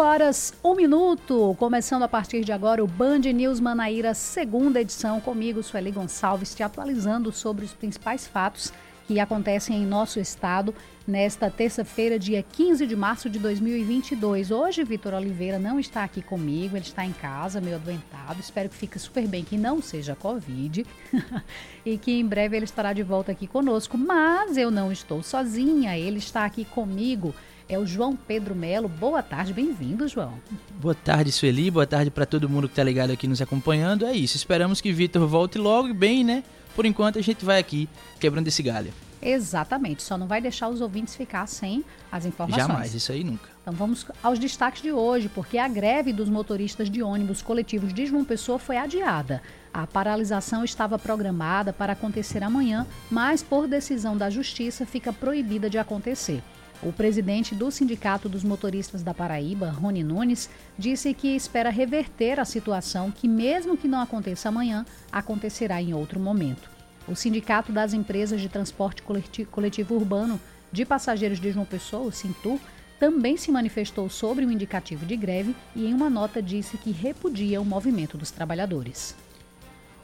Horas, 1 minuto, começando a partir de agora o Band News Manaíra, segunda edição, comigo, Sueli Gonçalves, te atualizando sobre os principais fatos que acontecem em nosso estado nesta terça-feira, dia 15 de março de 2022. Hoje, Vitor Oliveira não está aqui comigo, ele está em casa, meio adoentado. Espero que fique super bem, que não seja Covid e que em breve ele estará de volta aqui conosco. Mas eu não estou sozinha, ele está aqui comigo é o João Pedro Melo. Boa tarde, bem-vindo, João. Boa tarde, Sueli. Boa tarde para todo mundo que está ligado aqui nos acompanhando. É isso, esperamos que Vitor volte logo bem, né? Por enquanto a gente vai aqui quebrando esse galho. Exatamente, só não vai deixar os ouvintes ficar sem as informações. Jamais, isso aí nunca. Então vamos aos destaques de hoje, porque a greve dos motoristas de ônibus coletivos de João Pessoa foi adiada. A paralisação estava programada para acontecer amanhã, mas por decisão da Justiça fica proibida de acontecer. O presidente do Sindicato dos Motoristas da Paraíba, Rony Nunes, disse que espera reverter a situação que, mesmo que não aconteça amanhã, acontecerá em outro momento. O Sindicato das Empresas de Transporte Coletivo Urbano de Passageiros de João Pessoa, o Sintur, também se manifestou sobre o indicativo de greve e, em uma nota, disse que repudia o movimento dos trabalhadores.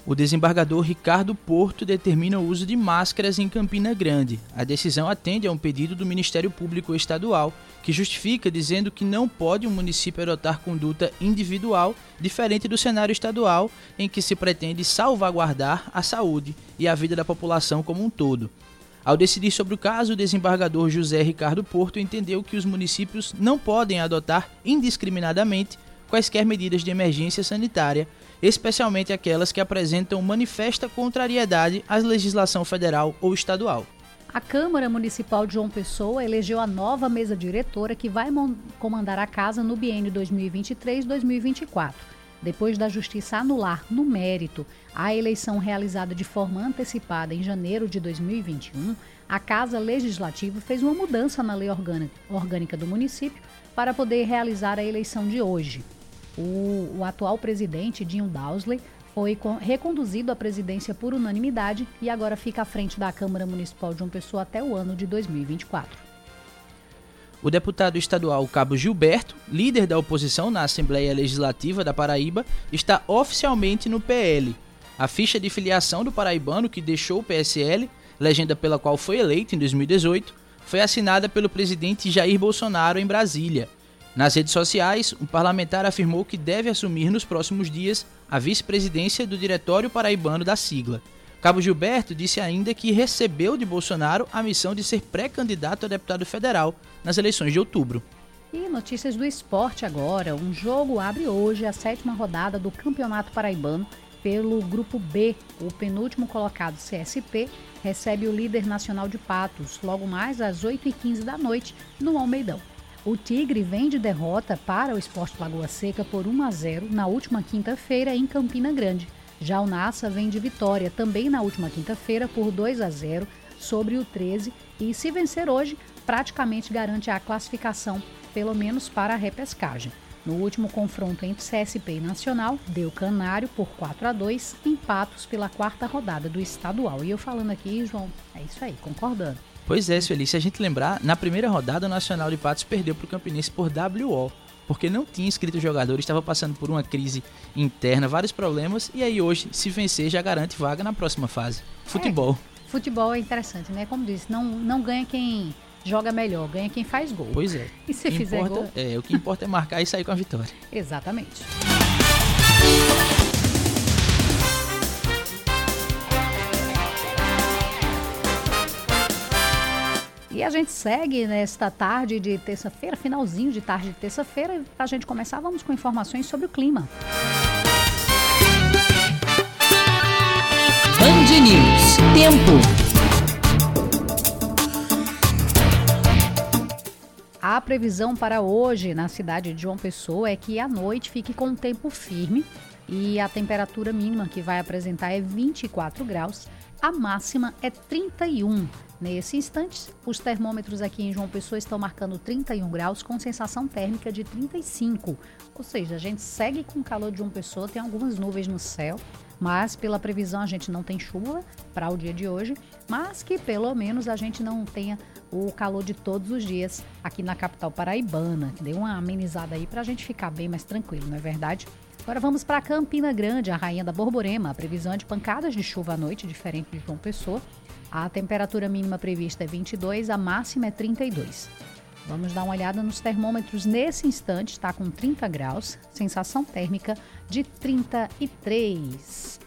O desembargador Ricardo Porto determina o uso de máscaras em Campina Grande. A decisão atende a um pedido do Ministério Público Estadual, que justifica dizendo que não pode um município adotar conduta individual diferente do cenário estadual, em que se pretende salvaguardar a saúde e a vida da população como um todo. Ao decidir sobre o caso, o desembargador José Ricardo Porto entendeu que os municípios não podem adotar indiscriminadamente quaisquer medidas de emergência sanitária especialmente aquelas que apresentam manifesta contrariedade à legislação federal ou estadual. A Câmara Municipal de João Pessoa elegeu a nova mesa diretora que vai comandar a casa no biênio 2023-2024. Depois da Justiça anular, no mérito, a eleição realizada de forma antecipada em janeiro de 2021, a Casa Legislativa fez uma mudança na lei orgânica do município para poder realizar a eleição de hoje. O, o atual presidente, Dinho Dowsley, foi reconduzido à presidência por unanimidade e agora fica à frente da Câmara Municipal de João Pessoa até o ano de 2024. O deputado estadual Cabo Gilberto, líder da oposição na Assembleia Legislativa da Paraíba, está oficialmente no PL. A ficha de filiação do paraibano que deixou o PSL, legenda pela qual foi eleito em 2018, foi assinada pelo presidente Jair Bolsonaro em Brasília. Nas redes sociais, o parlamentar afirmou que deve assumir nos próximos dias a vice-presidência do Diretório Paraibano da sigla. Cabo Gilberto disse ainda que recebeu de Bolsonaro a missão de ser pré-candidato a deputado federal nas eleições de outubro. E notícias do esporte agora. Um jogo abre hoje a sétima rodada do Campeonato Paraibano pelo Grupo B. O penúltimo colocado, CSP, recebe o líder nacional de Patos, logo mais às 8h15 da noite, no Almeidão. O Tigre vem de derrota para o Esporte Lagoa Seca por 1 a 0 na última quinta-feira em Campina Grande. Já o Nassa vem de vitória também na última quinta-feira por 2 a 0 sobre o 13 e se vencer hoje, praticamente garante a classificação, pelo menos para a repescagem. No último confronto entre CSP e Nacional, deu Canário por 4 a 2 empatos pela quarta rodada do estadual. E eu falando aqui, João, é isso aí, concordando. Pois é, Sueli, se a gente lembrar, na primeira rodada o Nacional de Patos perdeu para o Campinense por WO, porque não tinha inscrito jogadores, estava passando por uma crise interna, vários problemas, e aí hoje, se vencer, já garante vaga na próxima fase. Futebol. É, futebol é interessante, né? Como disse, não, não ganha quem joga melhor, ganha quem faz gol. Pois é. E se fizer importa, gol... É, o que importa é marcar e sair com a vitória. Exatamente. E a gente segue nesta tarde de terça-feira, finalzinho de tarde de terça-feira. Para a gente começar, vamos com informações sobre o clima. Band News. Tempo. A previsão para hoje na cidade de João Pessoa é que à noite fique com um tempo firme e a temperatura mínima que vai apresentar é 24 graus, a máxima é 31. Nesse instante, os termômetros aqui em João Pessoa estão marcando 31 graus com sensação térmica de 35. Ou seja, a gente segue com calor de João Pessoa, tem algumas nuvens no céu, mas pela previsão a gente não tem chuva para o dia de hoje, mas que pelo menos a gente não tenha o calor de todos os dias aqui na capital paraibana, que deu uma amenizada aí para a gente ficar bem mais tranquilo, não é verdade? Agora vamos para Campina Grande, a rainha da Borborema. A previsão é de pancadas de chuva à noite, diferente de João Pessoa. A temperatura mínima prevista é 22, a máxima é 32. Vamos dar uma olhada nos termômetros nesse instante, está com 30 graus, sensação térmica de 33.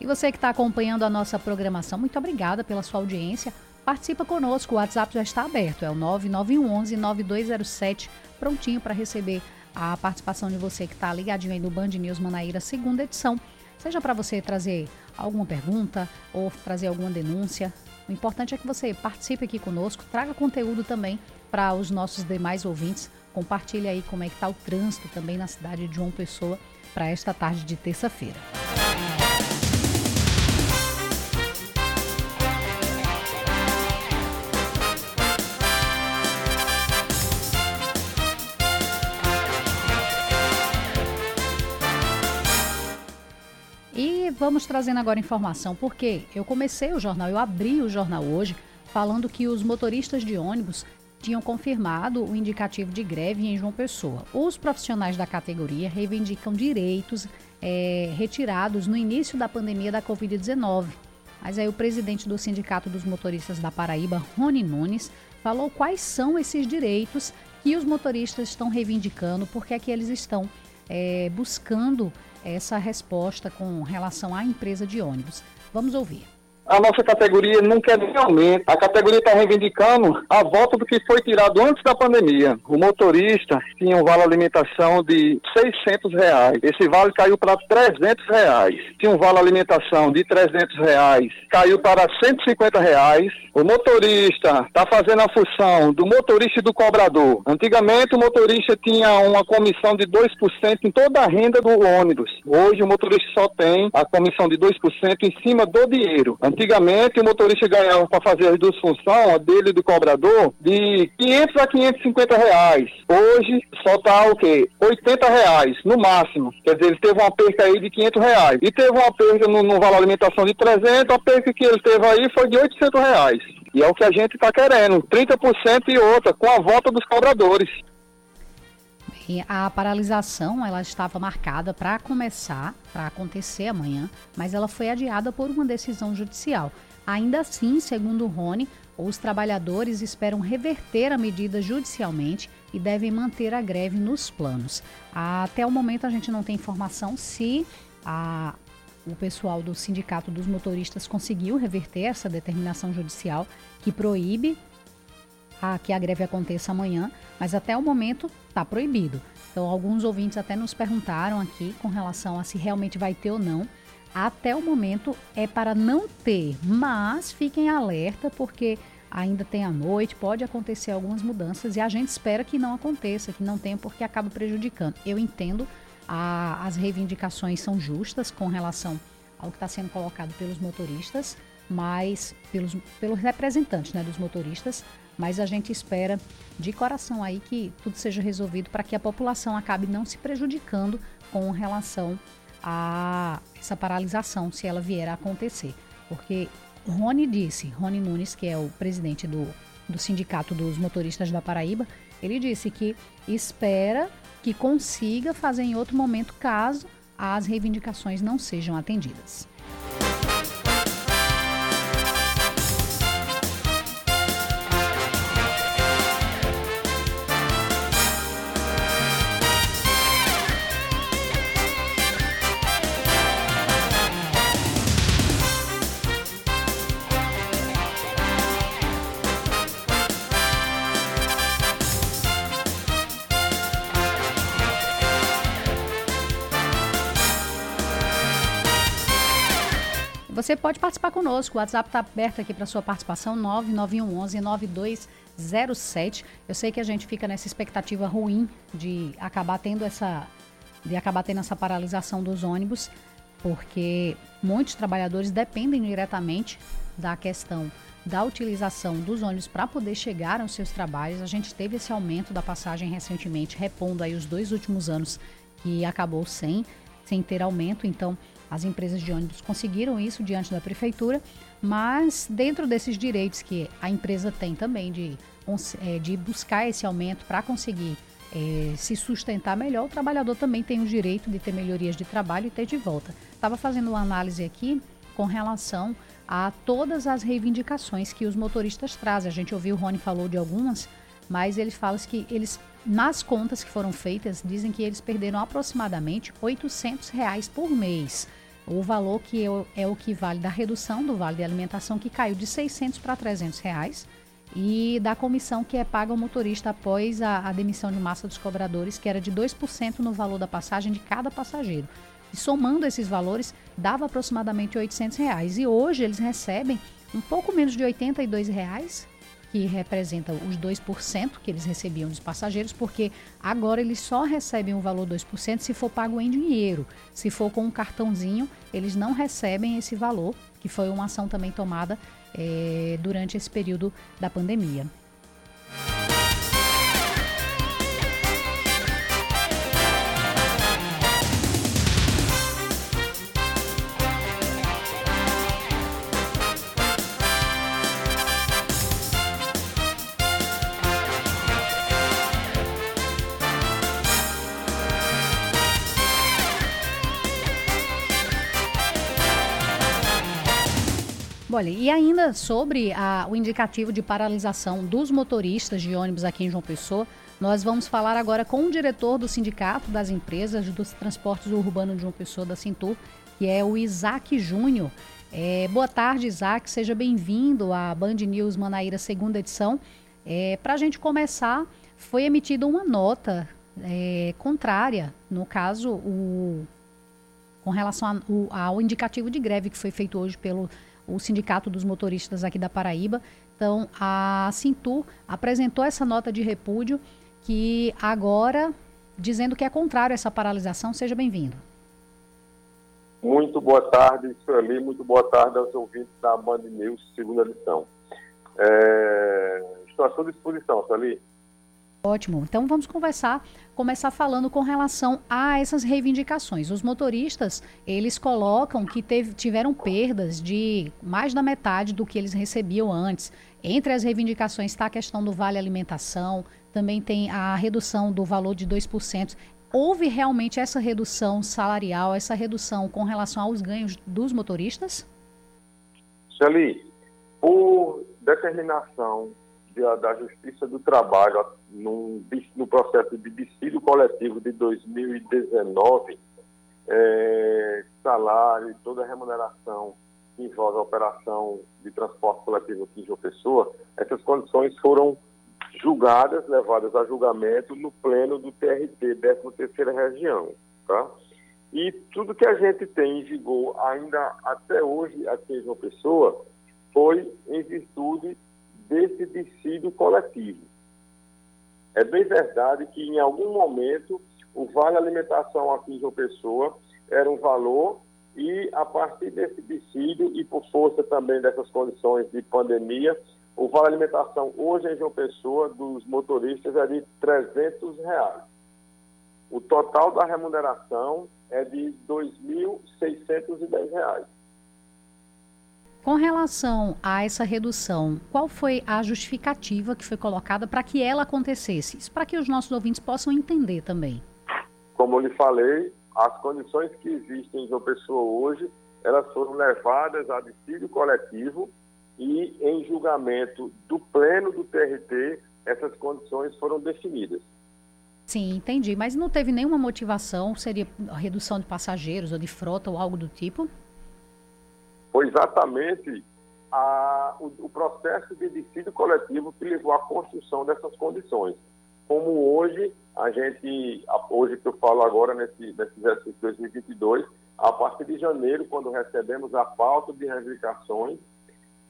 E você que está acompanhando a nossa programação, muito obrigada pela sua audiência. Participa conosco, o WhatsApp já está aberto, é o 9911 9207, prontinho para receber a participação de você que está ligadinho aí no Band News Manaíra, segunda edição. Seja para você trazer alguma pergunta ou trazer alguma denúncia. O importante é que você participe aqui conosco, traga conteúdo também para os nossos demais ouvintes. Compartilhe aí como é que está o trânsito também na cidade de João Pessoa para esta tarde de terça-feira. Vamos trazendo agora informação, porque eu comecei o jornal, eu abri o jornal hoje falando que os motoristas de ônibus tinham confirmado o indicativo de greve em João Pessoa. Os profissionais da categoria reivindicam direitos é, retirados no início da pandemia da Covid-19. Mas aí o presidente do Sindicato dos Motoristas da Paraíba, Rony Nunes, falou quais são esses direitos que os motoristas estão reivindicando, porque é que eles estão é, buscando essa resposta com relação à empresa de ônibus. Vamos ouvir a nossa categoria não quer nem aumento. A categoria está reivindicando a volta do que foi tirado antes da pandemia. O motorista tinha um vale alimentação de 600 reais. Esse vale caiu para 300 reais. Tinha um vale alimentação de 300 reais, caiu para 150 reais. O motorista está fazendo a função do motorista e do cobrador. Antigamente o motorista tinha uma comissão de 2% em toda a renda do ônibus. Hoje o motorista só tem a comissão de 2% em cima do dinheiro. Antigamente, o motorista ganhava para fazer as duas funções, a dele e do cobrador, de 500 a 550 reais. Hoje, só está o quê? 80 reais, no máximo. Quer dizer, ele teve uma perca aí de 500 reais. E teve uma perca no, no valor alimentação de 300, a perca que ele teve aí foi de 800 reais. E é o que a gente está querendo, 30% e outra, com a volta dos cobradores. A paralisação ela estava marcada para começar, para acontecer amanhã, mas ela foi adiada por uma decisão judicial. Ainda assim, segundo Rony, os trabalhadores esperam reverter a medida judicialmente e devem manter a greve nos planos. Até o momento, a gente não tem informação se a, o pessoal do Sindicato dos Motoristas conseguiu reverter essa determinação judicial que proíbe a, que a greve aconteça amanhã, mas até o momento está proibido. Então, alguns ouvintes até nos perguntaram aqui com relação a se realmente vai ter ou não. Até o momento é para não ter, mas fiquem alerta porque ainda tem a noite, pode acontecer algumas mudanças e a gente espera que não aconteça, que não tenha, porque acaba prejudicando. Eu entendo, a, as reivindicações são justas com relação ao que está sendo colocado pelos motoristas, mas pelos, pelos representantes né, dos motoristas, mas a gente espera de coração aí que tudo seja resolvido para que a população acabe não se prejudicando com relação a essa paralisação, se ela vier a acontecer. Porque Rony disse, Rony Nunes, que é o presidente do, do Sindicato dos Motoristas da Paraíba, ele disse que espera que consiga fazer em outro momento caso as reivindicações não sejam atendidas. Você pode participar conosco. O WhatsApp está aberto aqui para sua participação, 99111 9207. Eu sei que a gente fica nessa expectativa ruim de acabar tendo essa de acabar tendo essa paralisação dos ônibus, porque muitos trabalhadores dependem diretamente da questão da utilização dos ônibus para poder chegar aos seus trabalhos. A gente teve esse aumento da passagem recentemente, repondo aí os dois últimos anos que acabou sem, sem ter aumento. Então, as empresas de ônibus conseguiram isso diante da prefeitura, mas dentro desses direitos que a empresa tem também de, é, de buscar esse aumento para conseguir é, se sustentar melhor, o trabalhador também tem o direito de ter melhorias de trabalho e ter de volta. Estava fazendo uma análise aqui com relação a todas as reivindicações que os motoristas trazem. A gente ouviu o Rony falou de algumas, mas ele fala que eles, nas contas que foram feitas, dizem que eles perderam aproximadamente 800 reais por mês. O valor que é, o que vale da redução do vale de alimentação, que caiu de 600 para 300 reais, e da comissão que é paga ao motorista após a, a demissão de massa dos cobradores, que era de 2% no valor da passagem de cada passageiro. E somando esses valores, dava aproximadamente 800 reais. E hoje eles recebem um pouco menos de 82 reais, que representa os 2% que eles recebiam dos passageiros, porque agora eles só recebem o valor 2% se for pago em dinheiro. Se for com um cartãozinho, eles não recebem esse valor, que foi uma ação também tomada é, durante esse período da pandemia. Olha, e ainda sobre a, o indicativo de paralisação dos motoristas de ônibus aqui em João Pessoa, nós vamos falar agora com o diretor do Sindicato das Empresas dos Transportes Urbanos de João Pessoa, da Cintur, que é o Isaac Júnior. É, boa tarde, Isaac. Seja bem-vindo à Band News Manaíra, segunda edição. É, Para a gente começar, foi emitida uma nota é, contrária, no caso, o, com relação a, o, ao indicativo de greve que foi feito hoje pelo o Sindicato dos Motoristas aqui da Paraíba. Então, a Cintur apresentou essa nota de repúdio que agora, dizendo que é contrário a essa paralisação, seja bem-vindo. Muito boa tarde, Sueli, muito boa tarde aos ouvintes da Band News, segunda lição. É... Estou à sua disposição, Sueli. Ótimo. Então vamos conversar, começar falando com relação a essas reivindicações. Os motoristas, eles colocam que teve, tiveram perdas de mais da metade do que eles recebiam antes. Entre as reivindicações está a questão do vale alimentação, também tem a redução do valor de 2%. Houve realmente essa redução salarial, essa redução com relação aos ganhos dos motoristas? Shelly, por determinação da Justiça do Trabalho no, no processo de dissídio coletivo de 2019, é, salário e toda a remuneração que envolve a operação de transporte coletivo aqui em João Pessoa, essas condições foram julgadas, levadas a julgamento no pleno do TRT, 13ª Região, tá? E tudo que a gente tem em vigor ainda até hoje aqui em João Pessoa foi em virtude desse dissídio coletivo. É bem verdade que em algum momento o vale alimentação aqui em João Pessoa era um valor e a partir desse dissídio e por força também dessas condições de pandemia, o vale alimentação hoje em João Pessoa dos motoristas é de 300 reais. O total da remuneração é de R$ 2.610. Com relação a essa redução, qual foi a justificativa que foi colocada para que ela acontecesse? Isso para que os nossos ouvintes possam entender também. Como eu lhe falei, as condições que existem em João Pessoa hoje, elas foram levadas a dissídio coletivo e em julgamento do pleno do TRT, essas condições foram definidas. Sim, entendi. Mas não teve nenhuma motivação? Seria redução de passageiros ou de frota ou algo do tipo? Foi exatamente a, o, o, processo de dissídio coletivo que levou à construção dessas condições. Como hoje, a gente, hoje que eu falo agora, nesse, nesse exercício 2022, A partir de janeiro, quando recebemos a pauta de reivindicações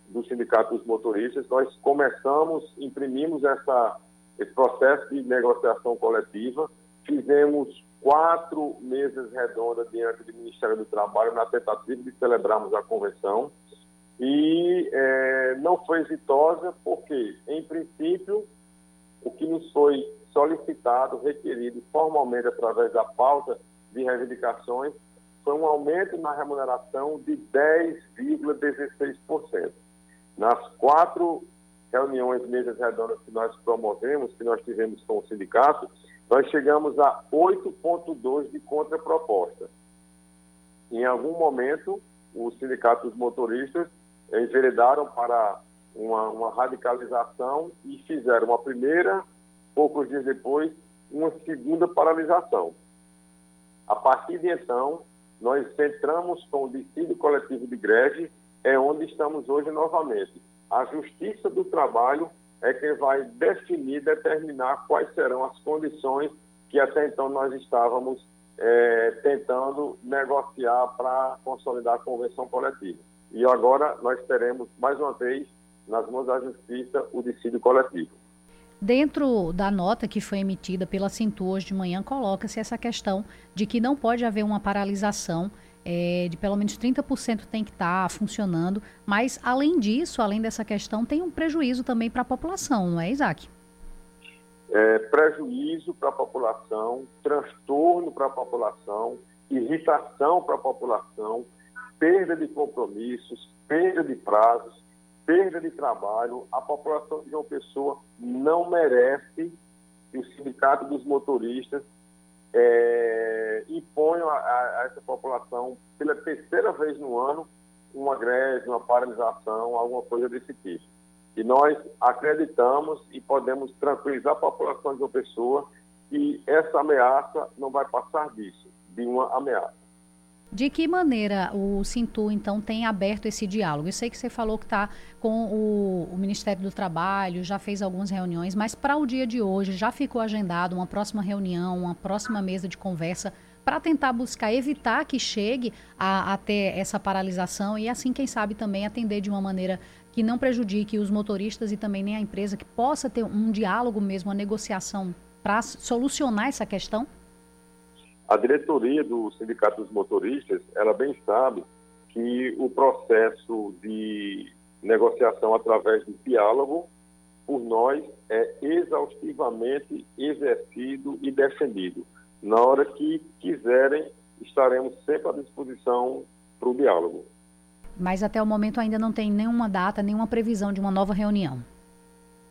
do Sindicato dos Motoristas, nós começamos, imprimimos essa, esse processo de negociação coletiva, fizemos quatro mesas redondas diante do Ministério do Trabalho na tentativa de celebrarmos a convenção e é, não foi exitosa porque, em princípio, o que nos foi solicitado, requerido formalmente através da pauta de reivindicações, foi um aumento na remuneração de 10,16%. Nas quatro reuniões, mesas redondas que nós promovemos, que nós tivemos com o sindicato, nós chegamos a 8,2% de contraproposta. Em algum momento, o sindicato dos motoristas enveredaram para uma, uma radicalização e fizeram uma primeira, poucos dias depois, uma segunda paralisação. A partir de então, nós centramos com o dissídio coletivo de greve, é onde estamos hoje novamente. A Justiça do Trabalho é quem vai definir, determinar quais serão as condições que até então nós estávamos é, tentando negociar para consolidar a convenção coletiva. E agora nós teremos, mais uma vez, nas mãos da Justiça, o dissídio coletivo. Dentro da nota que foi emitida pela Cintu hoje de manhã, coloca-se essa questão de que não pode haver uma paralisação é, de pelo menos 30% tem que estar tá funcionando, mas além disso, além dessa questão, tem um prejuízo também para a população, não é, Isaac? É, prejuízo para a população, transtorno para a população, irritação para a população, perda de compromissos, perda de prazos, perda de trabalho, a população de João Pessoa não merece que o sindicato dos motoristas é, imponha a, a, essa população, pela terceira vez no ano, uma greve, uma paralisação, alguma coisa desse tipo. E nós acreditamos e podemos tranquilizar a população de João Pessoa que essa ameaça não vai passar disso, de uma ameaça. De que maneira o Sintu, então, tem aberto esse diálogo? Eu sei que você falou que está com o, o, Ministério do Trabalho, já fez algumas reuniões, mas para o dia de hoje já ficou agendado uma próxima reunião, uma próxima mesa de conversa para tentar buscar evitar que chegue a, a ter essa paralisação e assim, quem sabe, também atender de uma maneira que não prejudique os motoristas e também nem a empresa, que possa ter um diálogo mesmo, uma negociação para solucionar essa questão? A diretoria do Sindicato dos Motoristas, ela bem sabe que o processo de negociação através do diálogo, por nós, é exaustivamente exercido e defendido. Na hora que quiserem, estaremos sempre à disposição para o diálogo. Mas até o momento ainda não tem nenhuma data, nenhuma previsão de uma nova reunião.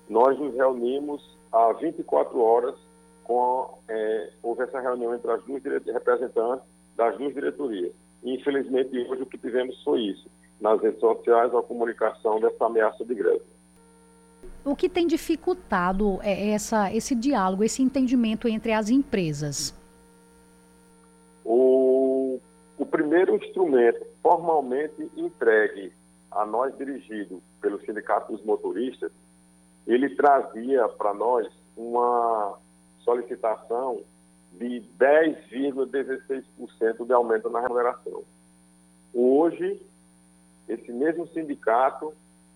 Nós nos reunimos há 24 horas com, é, houve essa reunião entre as duas representantes das duas diretorias. E, infelizmente, hoje o que tivemos foi isso, nas redes sociais, a comunicação dessa ameaça de greve. O que tem dificultado é essa, esse diálogo, esse entendimento entre as empresas? O, o primeiro instrumento formalmente entregue a nós, dirigido pelo Sindicato dos Motoristas, ele trazia para nós uma solicitação de 10,16% de aumento na remuneração. Hoje, esse mesmo sindicato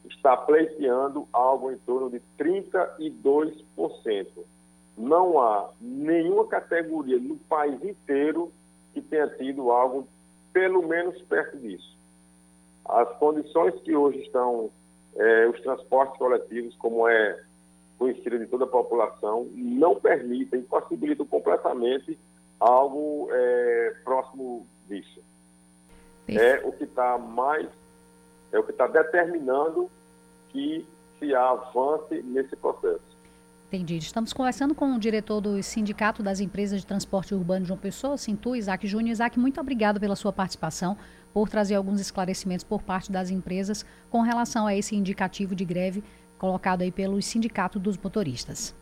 está pleiteando algo em torno de 32%. Não há nenhuma categoria no país inteiro que tenha tido algo pelo menos perto disso. As condições que hoje estão é, os transportes coletivos, como é conhecida de toda a população, não permitem, possibilitam completamente algo é, próximo disso. É o que está mais, é o que está determinando que se avance nesse processo. Entendi. Estamos conversando com o diretor do Sindicato das Empresas de Transporte Urbano de João Pessoa, Sintu, Isaac Júnior. Isaac, muito obrigado pela sua participação, por trazer alguns esclarecimentos por parte das empresas com relação a esse indicativo de greve colocado aí pelo Sindicato dos Motoristas.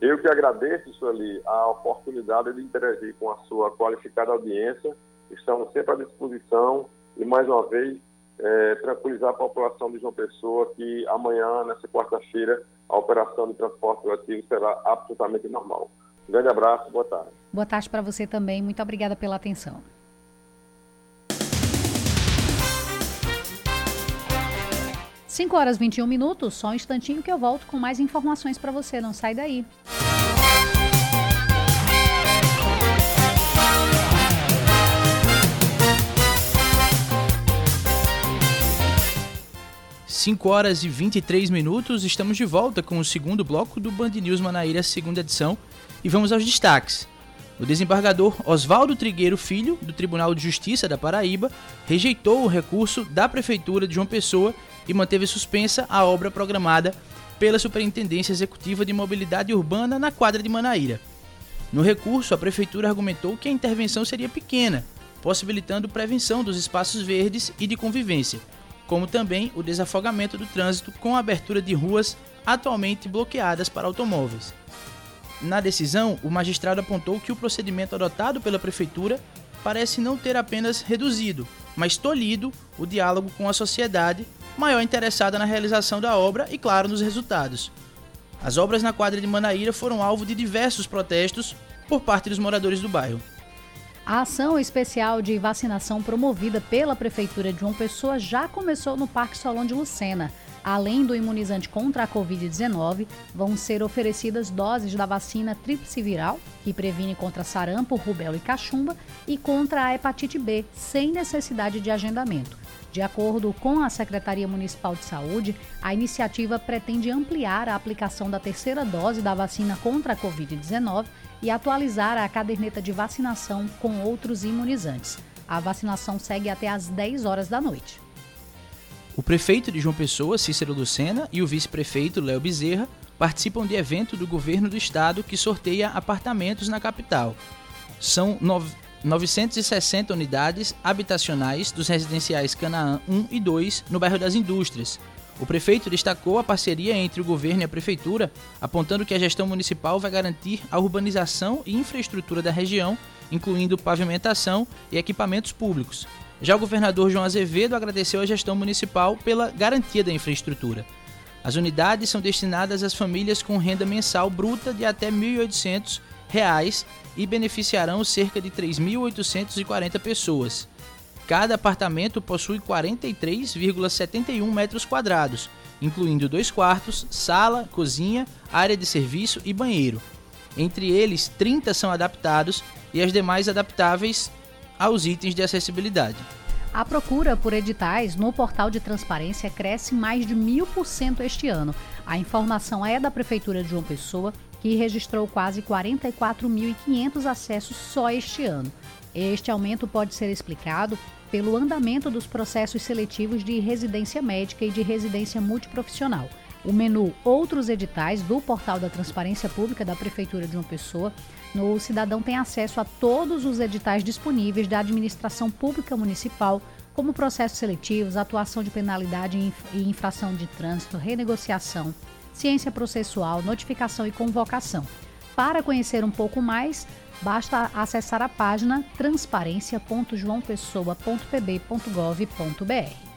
Eu que agradeço, Sueli, a oportunidade de interagir com a sua qualificada audiência. Estamos sempre à disposição e, mais uma vez, é, tranquilizar a população de João Pessoa que amanhã, nessa quarta-feira, a operação de transporte coletivo será absolutamente normal. Um grande abraço, boa tarde. Boa tarde para você também, muito obrigada pela atenção. 5 horas 21 minutos, só um instantinho que eu volto com mais informações para você, não sai daí. 5 horas e 23 minutos, estamos de volta com o segundo bloco do Band News Manaíra, segunda edição, e vamos aos destaques. O desembargador Oswaldo Trigueiro Filho, do Tribunal de Justiça da Paraíba, rejeitou o recurso da Prefeitura de João Pessoa e manteve suspensa a obra programada pela Superintendência Executiva de Mobilidade Urbana na quadra de Manaíra. No recurso, a Prefeitura argumentou que a intervenção seria pequena, possibilitando prevenção dos espaços verdes e de convivência como também o desafogamento do trânsito com a abertura de ruas atualmente bloqueadas para automóveis. Na decisão, o magistrado apontou que o procedimento adotado pela prefeitura parece não ter apenas reduzido, mas tolhido o diálogo com a sociedade maior interessada na realização da obra e, claro, nos resultados. As obras na quadra de Manaíra foram alvo de diversos protestos por parte dos moradores do bairro. A ação especial de vacinação promovida pela Prefeitura de João Pessoa já começou no Parque Solon de Lucena. Além do imunizante contra a Covid-19, vão ser oferecidas doses da vacina tríplice viral, que previne contra sarampo, rubéola e cachumba, e contra a hepatite B, sem necessidade de agendamento. De acordo com a Secretaria Municipal de Saúde, a iniciativa pretende ampliar a aplicação da terceira dose da vacina contra a Covid-19 e atualizar a caderneta de vacinação com outros imunizantes. A vacinação segue até às 10 horas da noite. O prefeito de João Pessoa, Cícero Lucena, e o vice-prefeito, Léo Bezerra, participam de evento do governo do estado que sorteia apartamentos na capital. São 960 unidades habitacionais dos residenciais Canaã 1 e 2 no bairro das Indústrias, o prefeito destacou a parceria entre o governo e a prefeitura, apontando que a gestão municipal vai garantir a urbanização e infraestrutura da região, incluindo pavimentação e equipamentos públicos. Já o governador João Azevedo agradeceu à gestão municipal pela garantia da infraestrutura. As unidades são destinadas às famílias com renda mensal bruta de até R$ 1.800 e beneficiarão cerca de 3.840 pessoas. Cada apartamento possui 43,71 metros quadrados, incluindo dois quartos, sala, cozinha, área de serviço e banheiro. Entre eles, 30 são adaptados e as demais adaptáveis aos itens de acessibilidade. A procura por editais no portal de transparência cresce mais de mil por cento este ano. A informação é da Prefeitura de João Pessoa, que registrou quase 44.500 acessos só este ano. Este aumento pode ser explicado pelo andamento dos processos seletivos de residência médica e de residência multiprofissional. O menu Outros Editais do Portal da Transparência Pública da Prefeitura de uma Pessoa, no cidadão tem acesso a todos os editais disponíveis da administração pública municipal, como processos seletivos, atuação de penalidade e infração de trânsito, renegociação, ciência processual, notificação e convocação. Para conhecer um pouco mais, basta acessar a página transparência.joaopessoa.pb.gov.br.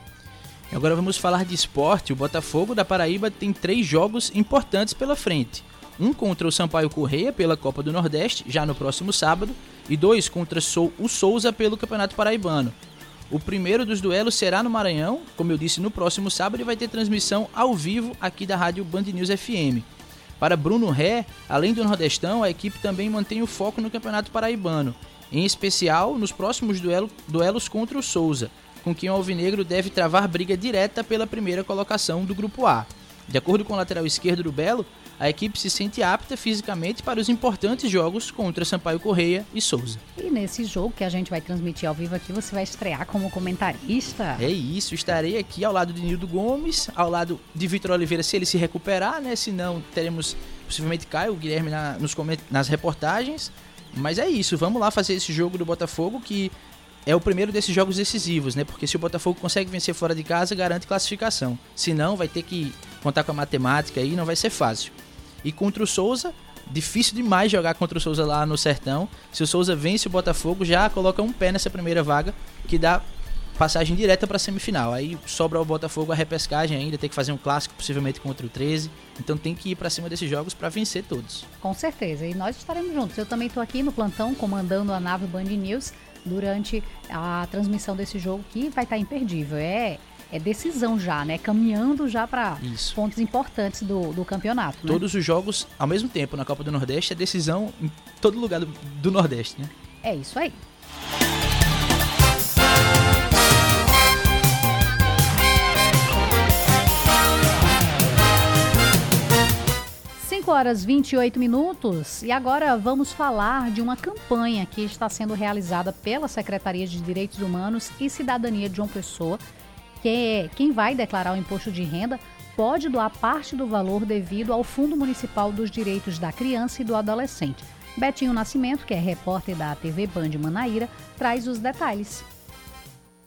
Agora vamos falar de esporte. O Botafogo da Paraíba tem três jogos importantes pela frente. Um contra o Sampaio Correia pela Copa do Nordeste, já no próximo sábado, e dois contra o Souza pelo Campeonato Paraibano. O primeiro dos duelos será no Maranhão, como eu disse, no próximo sábado e vai ter transmissão ao vivo aqui da Rádio Band News FM. Para Bruno Ré, além do Nordestão, a equipe também mantém o foco no Campeonato Paraibano, em especial nos próximos duelo, duelos contra o Souza, com quem o Alvinegro deve travar briga direta pela primeira colocação do Grupo A. De acordo com o lateral esquerdo do Belo, a equipe se sente apta fisicamente para os importantes jogos contra Sampaio Correia e Souza. E nesse jogo que a gente vai transmitir ao vivo aqui, você vai estrear como comentarista? É isso, estarei aqui ao lado de Nildo Gomes, ao lado de Vitor Oliveira, se ele se recuperar, né? Se não, teremos possivelmente Caio, Guilherme na, nos nas reportagens. Mas é isso, vamos lá fazer esse jogo do Botafogo que é o primeiro desses jogos decisivos, né? Porque se o Botafogo consegue vencer fora de casa, garante classificação. Se não, vai ter que contar com a matemática aí, não vai ser fácil. E contra o Souza, difícil demais jogar contra o Souza lá no Sertão. Se o Souza vence o Botafogo, já coloca um pé nessa primeira vaga, que dá passagem direta para a semifinal. Aí sobra ao Botafogo a repescagem ainda, tem que fazer um clássico possivelmente contra o 13. Então tem que ir para cima desses jogos para vencer todos. Com certeza. E nós estaremos juntos. Eu também estou aqui no plantão comandando a nave Band News durante a transmissão desse jogo que vai estar imperdível. É é decisão já, né? Caminhando já para pontos importantes do, do campeonato. Né? Todos os jogos ao mesmo tempo na Copa do Nordeste é decisão em todo lugar do, do Nordeste, né? É isso aí. 5 horas 28 minutos e agora vamos falar de uma campanha que está sendo realizada pela Secretaria de Direitos Humanos e Cidadania de João Pessoa, que quem vai declarar o imposto de renda pode doar parte do valor devido ao Fundo Municipal dos Direitos da Criança e do Adolescente. Betinho Nascimento, que é repórter da TV Band Manaíra, traz os detalhes.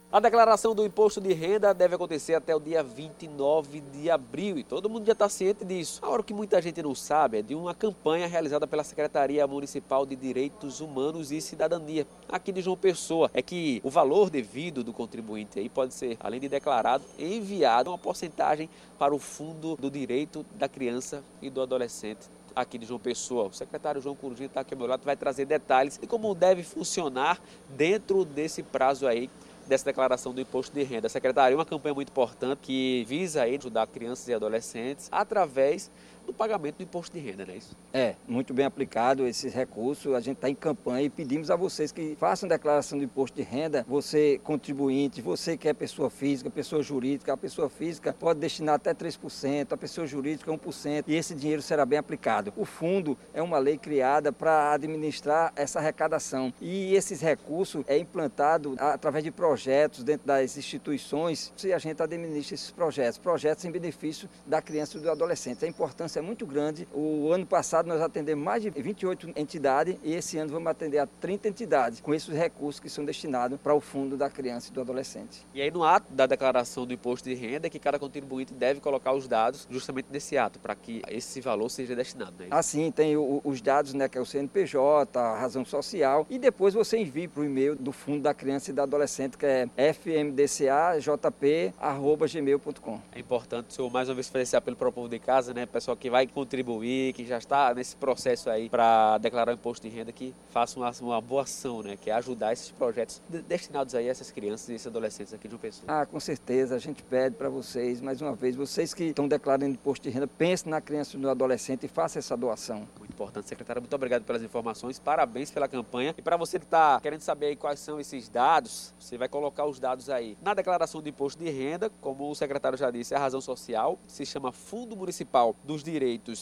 A declaração do imposto de renda deve acontecer até o dia 29 de abril e todo mundo já está ciente disso. Agora, o que muita gente não sabe é de uma campanha realizada pela Secretaria Municipal de Direitos Humanos e Cidadania, aqui de João Pessoa. É que o valor devido do contribuinte aí pode ser, além de declarado, enviado uma porcentagem para o Fundo do Direito da Criança e do Adolescente aqui de João Pessoa. O secretário João Curudinho está aqui ao meu lado, vai trazer detalhes de como deve funcionar dentro desse prazo aí dessa declaração do imposto de renda. É uma campanha muito importante que visa ajudar crianças e adolescentes através do pagamento do imposto de renda, não é isso? É, muito bem aplicado esses recursos. A gente está em campanha e pedimos a vocês que façam declaração do imposto de renda. Você, contribuinte, você que é pessoa física, pessoa jurídica, a pessoa física pode destinar até 3%, a pessoa jurídica 1%, e esse dinheiro será bem aplicado. O fundo é uma lei criada para administrar essa arrecadação e esses recursos é implantado através de projetos dentro das instituições se a gente administra esses projetos, projetos em benefício da criança e do adolescente. A importância é muito grande. O ano passado nós atendemos mais de 28 entidades e esse ano vamos atender a 30 entidades com esses recursos que são destinados para o fundo da criança e do adolescente. E aí no ato da declaração do imposto de renda é que cada contribuinte deve colocar os dados justamente nesse ato para que esse valor seja destinado. Né? Assim, tem o, os dados, né, que é o CNPJ, a razão social e depois você envia para o e-mail do Fundo da Criança e do Adolescente que é fmdcajp@gmail.com. É importante o senhor mais uma vez fazer esse apelo para o povo de casa, né, pessoal que que vai contribuir, que já está nesse processo aí para declarar o imposto de renda, que faça uma, uma boa ação, né? Que é ajudar esses projetos destinados aí a essas crianças e esses adolescentes aqui de um pessoa. Ah, com certeza. A gente pede para vocês, mais uma vez, vocês que estão declarando imposto de renda, pensem na criança e no adolescente e façam essa doação. Muito importante, secretária. Muito obrigado pelas informações. Parabéns pela campanha. E para você que está querendo saber aí quais são esses dados, você vai colocar os dados aí na declaração de imposto de renda, como o secretário já disse, é a razão social, se chama Fundo Municipal dos Direitos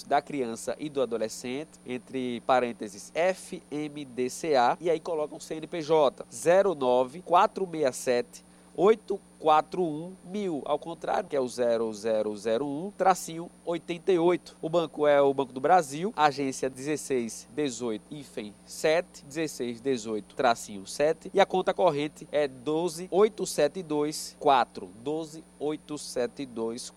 da Criança e do Adolescente, entre parênteses FMDCA, e aí colocam CNPJ 09467 841 mil, ao contrário, que é o 0001 tracinho 88. O banco é o Banco do Brasil, agência 1618 IFEM 7 1618 tracinho 7 e a conta corrente é 12872 12872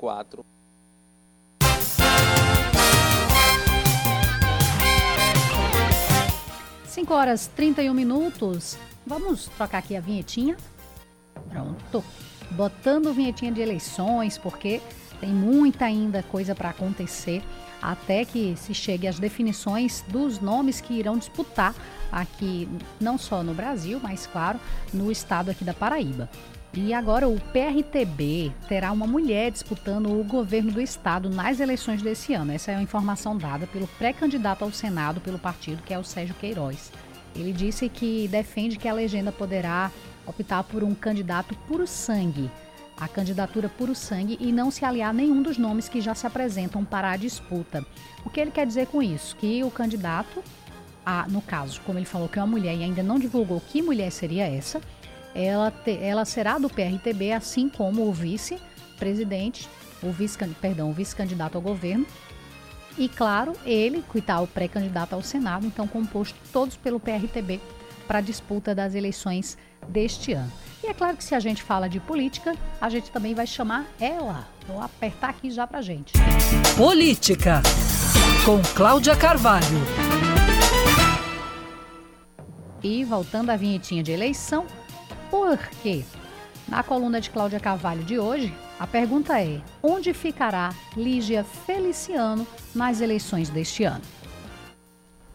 5 horas 31 minutos. Vamos trocar aqui a vinhetinha. Pronto. Botando vinhetinha de eleições, porque tem muita ainda coisa para acontecer até que se chegue às definições dos nomes que irão disputar aqui, não só no Brasil, mas claro, no estado aqui da Paraíba. E agora o PRTB terá uma mulher disputando o governo do estado nas eleições desse ano. Essa é uma informação dada pelo pré-candidato ao Senado pelo partido, que é o Sérgio Queiroz. Ele disse que defende que a legenda poderá optar por um candidato puro sangue, a candidatura puro sangue e não se aliar a nenhum dos nomes que já se apresentam para a disputa. O que ele quer dizer com isso? Que o candidato, a, no caso, como ele falou que é uma mulher e ainda não divulgou que mulher seria essa, ela, te, ela será do PRTB, assim como o vice-presidente, o vice, perdão, o vice-candidato ao governo. E claro, ele, que está o pré-candidato ao Senado, então composto todos pelo PRTB para a disputa das eleições deste ano. E é claro que se a gente fala de política, a gente também vai chamar ela. Vou apertar aqui já para gente. Política, com Cláudia Carvalho. E voltando à vinhetinha de eleição, por quê? Na coluna de Cláudia Carvalho de hoje, a pergunta é: onde ficará Lígia Feliciano nas eleições deste ano?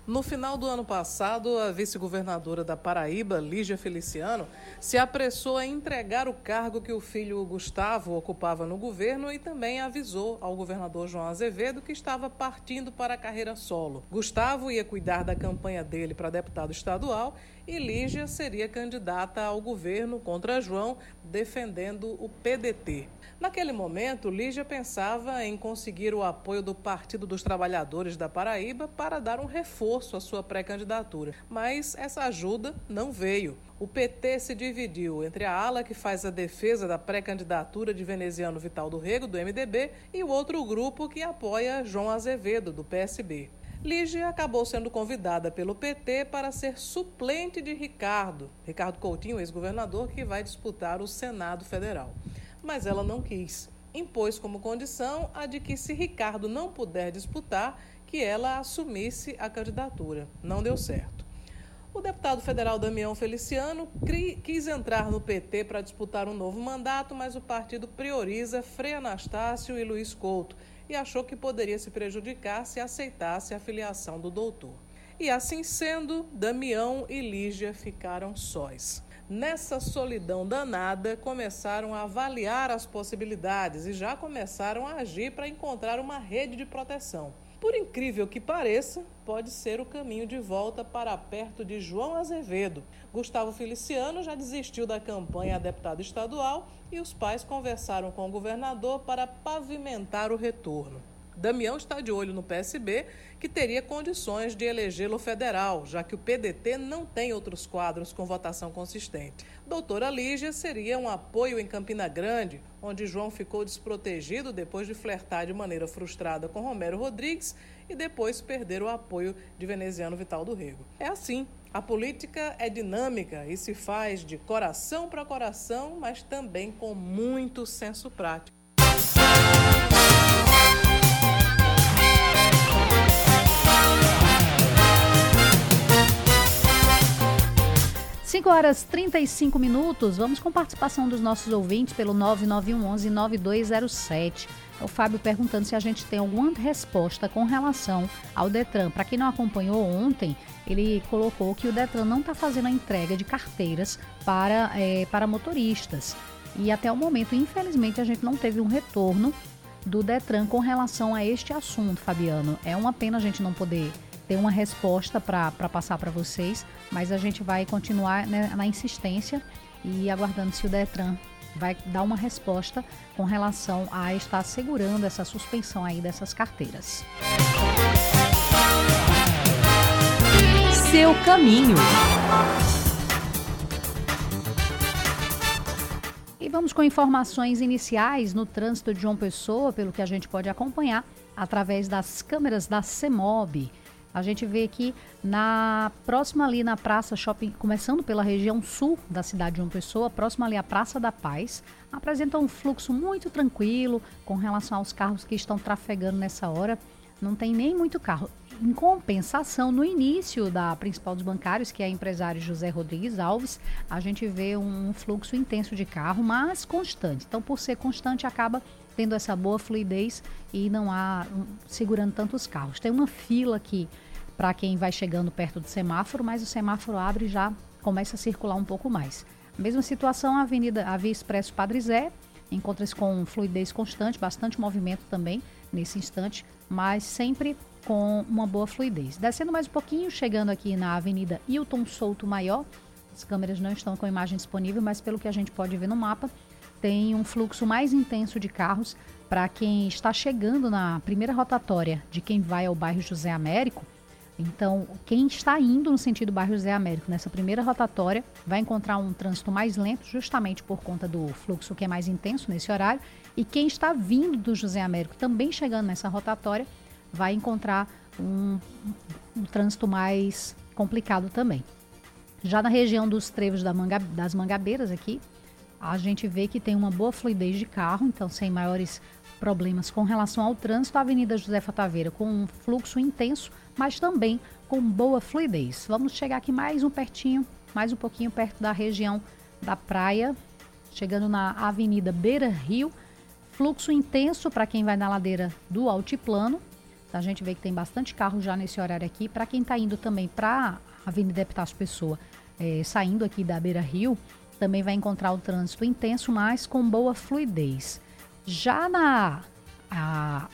No final do ano passado, a vice-governadora da Paraíba, Lígia Feliciano, se apressou a entregar o cargo que o filho Gustavo ocupava no governo e também avisou ao governador João Azevedo que estava partindo para a carreira solo. Gustavo ia cuidar da campanha dele para deputado estadual e Lígia seria candidata ao governo contra João, defendendo o PDT. Naquele momento, Lígia pensava em conseguir o apoio do Partido dos Trabalhadores da Paraíba para dar um reforço à sua pré-candidatura, mas essa ajuda não veio. O PT se dividiu entre a ala que faz a defesa da pré-candidatura de veneziano Vital do Rego, do MDB, e o outro grupo que apoia João Azevedo, do PSB. Lígia acabou sendo convidada pelo PT para ser suplente de Ricardo, Ricardo Coutinho, ex-governador, que vai disputar o Senado Federal mas ela não quis. Impôs como condição a de que, se Ricardo não puder disputar, que ela assumisse a candidatura. Não deu certo. O deputado federal Damião Feliciano quis entrar no PT para disputar um novo mandato, mas o partido prioriza Frei Anastácio e Luiz Couto e achou que poderia se prejudicar se aceitasse a filiação do doutor. E assim sendo, Damião e Lígia ficaram sós. Nessa solidão danada, começaram a avaliar as possibilidades e já começaram a agir para encontrar uma rede de proteção. Por incrível que pareça, pode ser o caminho de volta para perto de João Azevedo. Gustavo Feliciano já desistiu da campanha a deputado estadual e os pais conversaram com o governador para pavimentar o retorno. Damião está de olho no PSB, que teria condições de elegê-lo federal, já que o PDT não tem outros quadros com votação consistente. Doutora Lígia seria um apoio em Campina Grande, onde João ficou desprotegido depois de flertar de maneira frustrada com Romero Rodrigues e depois perder o apoio de veneziano Vital do Rego. É assim. A política é dinâmica e se faz de coração para coração, mas também com muito senso prático. 5 horas 35 minutos. Vamos com participação dos nossos ouvintes pelo 9911 9207. O Fábio perguntando se a gente tem alguma resposta com relação ao Detran. Para quem não acompanhou ontem, ele colocou que o Detran não está fazendo a entrega de carteiras para, é, para motoristas. E até o momento, infelizmente, a gente não teve um retorno do Detran com relação a este assunto, Fabiano. É uma pena a gente não poder ter uma resposta para passar para vocês, mas a gente vai continuar né, na insistência e aguardando se o Detran vai dar uma resposta com relação a estar segurando essa suspensão aí dessas carteiras. Seu caminho. E vamos com informações iniciais no trânsito de João Pessoa, pelo que a gente pode acompanhar através das câmeras da CEMOB. A gente vê aqui na próxima ali na Praça Shopping, começando pela região sul da cidade de João Pessoa, próxima ali à Praça da Paz, apresenta um fluxo muito tranquilo com relação aos carros que estão trafegando nessa hora. Não tem nem muito carro. Em compensação, no início da principal dos bancários, que é empresário José Rodrigues Alves, a gente vê um fluxo intenso de carro, mas constante. Então, por ser constante, acaba tendo essa boa fluidez e não há um, segurando tantos carros. Tem uma fila aqui para quem vai chegando perto do semáforo, mas o semáforo abre já começa a circular um pouco mais. Mesma situação a Avenida a Via Expresso Padre Zé, encontra-se com fluidez constante, bastante movimento também nesse instante, mas sempre com uma boa fluidez. Descendo mais um pouquinho, chegando aqui na Avenida Hilton Souto Maior, as câmeras não estão com imagem disponível, mas pelo que a gente pode ver no mapa, tem um fluxo mais intenso de carros para quem está chegando na primeira rotatória de quem vai ao bairro José Américo. Então, quem está indo no sentido bairro José Américo nessa primeira rotatória vai encontrar um trânsito mais lento, justamente por conta do fluxo que é mais intenso nesse horário. E quem está vindo do José Américo, também chegando nessa rotatória, vai encontrar um, um trânsito mais complicado também. Já na região dos trevos da manga, das Mangabeiras aqui, a gente vê que tem uma boa fluidez de carro, então sem maiores problemas com relação ao trânsito. A Avenida José Taveira com um fluxo intenso, mas também com boa fluidez. Vamos chegar aqui mais um pertinho, mais um pouquinho perto da região da praia, chegando na Avenida Beira Rio. Fluxo intenso para quem vai na ladeira do altiplano. A gente vê que tem bastante carro já nesse horário aqui. Para quem está indo também para a Avenida Epitácio Pessoa, é, saindo aqui da Beira Rio, também vai encontrar o trânsito intenso, mas com boa fluidez. Já na a,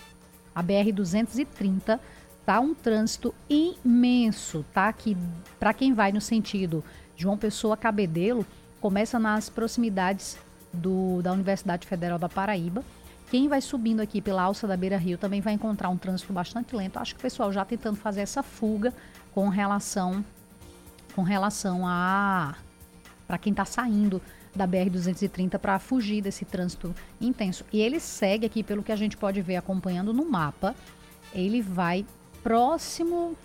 a BR-230, tá um trânsito imenso, tá? Que para quem vai no sentido João Pessoa Cabedelo, começa nas proximidades do, da Universidade Federal da Paraíba. Quem vai subindo aqui pela alça da Beira Rio também vai encontrar um trânsito bastante lento. Acho que o pessoal já tentando fazer essa fuga com relação com relação a para quem está saindo da BR-230 para fugir desse trânsito intenso. E ele segue aqui, pelo que a gente pode ver acompanhando no mapa, ele vai próximo,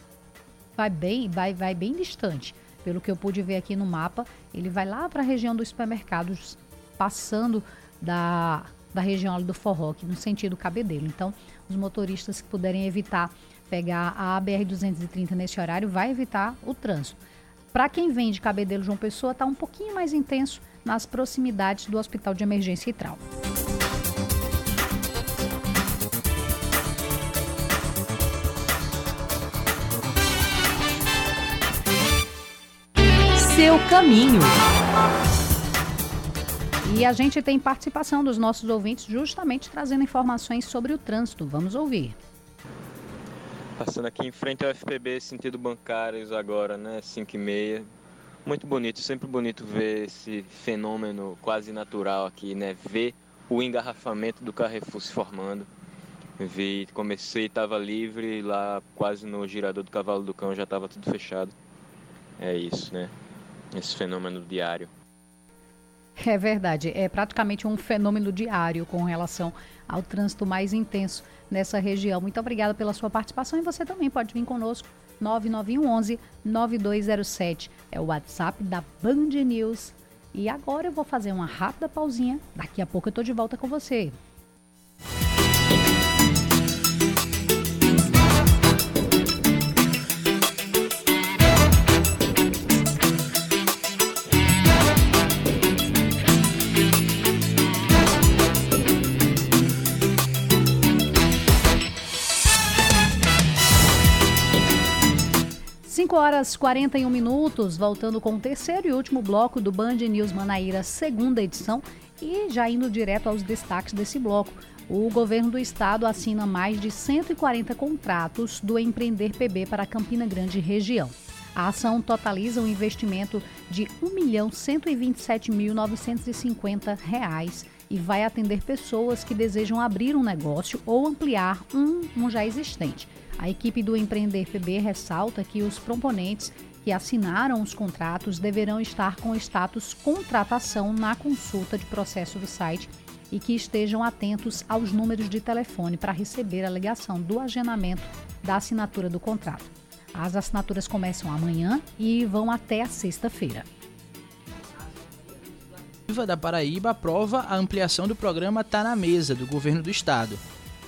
vai bem, vai, vai bem distante. Pelo que eu pude ver aqui no mapa, ele vai lá para a região dos supermercados, passando da, da região do Forró, aqui no sentido Cabedelo. Então, os motoristas que puderem evitar pegar a BR-230 nesse horário, vai evitar o trânsito. Para quem vem de Cabedelo João Pessoa, está um pouquinho mais intenso nas proximidades do Hospital de Emergência e Trauma. Seu caminho. E a gente tem participação dos nossos ouvintes justamente trazendo informações sobre o trânsito. Vamos ouvir. Passando aqui em frente ao FPB, sentido bancários agora, né? 5 e meia. Muito bonito, sempre bonito ver esse fenômeno quase natural aqui, né? Ver o engarrafamento do Carrefour se formando. Vi, comecei, estava livre, lá quase no girador do Cavalo do Cão já estava tudo fechado. É isso, né? Esse fenômeno diário. É verdade, é praticamente um fenômeno diário com relação ao trânsito mais intenso nessa região. Muito obrigada pela sua participação e você também pode vir conosco 9911 9207. É o WhatsApp da Band News. E agora eu vou fazer uma rápida pausinha. Daqui a pouco eu tô de volta com você. 5 horas 41 minutos, voltando com o terceiro e último bloco do Band News Manaíra, segunda edição, e já indo direto aos destaques desse bloco. O governo do estado assina mais de 140 contratos do Empreender PB para Campina Grande região. A ação totaliza um investimento de R$ 1.127.950 e vai atender pessoas que desejam abrir um negócio ou ampliar um, um já existente. A equipe do Empreender PB ressalta que os proponentes que assinaram os contratos deverão estar com status contratação na consulta de processo do site e que estejam atentos aos números de telefone para receber a ligação do agendamento da assinatura do contrato. As assinaturas começam amanhã e vão até a sexta-feira. da Paraíba aprova a ampliação do programa Tá na Mesa do governo do estado.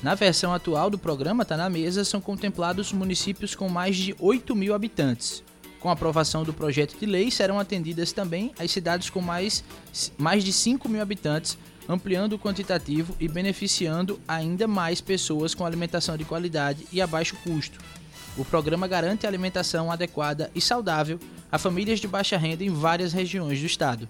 Na versão atual do programa Tá na Mesa, são contemplados municípios com mais de 8 mil habitantes. Com a aprovação do projeto de lei, serão atendidas também as cidades com mais, mais de 5 mil habitantes, ampliando o quantitativo e beneficiando ainda mais pessoas com alimentação de qualidade e a baixo custo. O programa garante alimentação adequada e saudável a famílias de baixa renda em várias regiões do estado.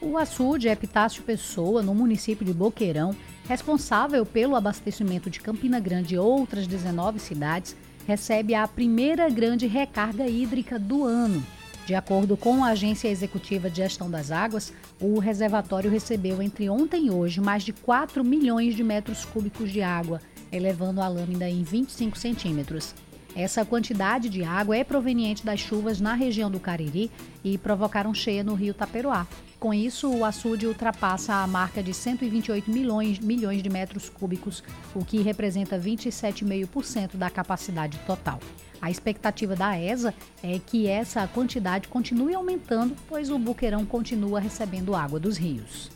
O açude Epitácio Pessoa, no município de Boqueirão, responsável pelo abastecimento de Campina Grande e outras 19 cidades, recebe a primeira grande recarga hídrica do ano. De acordo com a Agência Executiva de Gestão das Águas, o reservatório recebeu entre ontem e hoje mais de 4 milhões de metros cúbicos de água, elevando a lâmina em 25 centímetros. Essa quantidade de água é proveniente das chuvas na região do Cariri e provocaram cheia no rio Taperoá, com isso, o açude ultrapassa a marca de 128 milhões, milhões de metros cúbicos, o que representa 27,5% da capacidade total. A expectativa da ESA é que essa quantidade continue aumentando, pois o buqueirão continua recebendo água dos rios.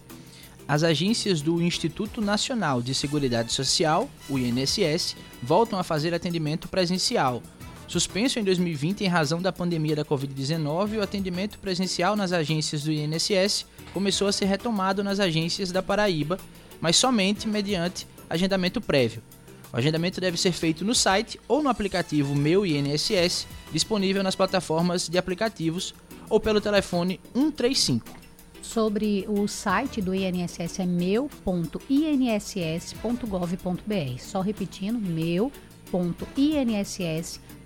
As agências do Instituto Nacional de Seguridade Social, o INSS, voltam a fazer atendimento presencial Suspenso em 2020 em razão da pandemia da Covid-19, o atendimento presencial nas agências do INSS começou a ser retomado nas agências da Paraíba, mas somente mediante agendamento prévio. O agendamento deve ser feito no site ou no aplicativo Meu INSS, disponível nas plataformas de aplicativos ou pelo telefone 135. Sobre o site do INSS é meu.inss.gov.br. Só repetindo, meu.inss.gov.br.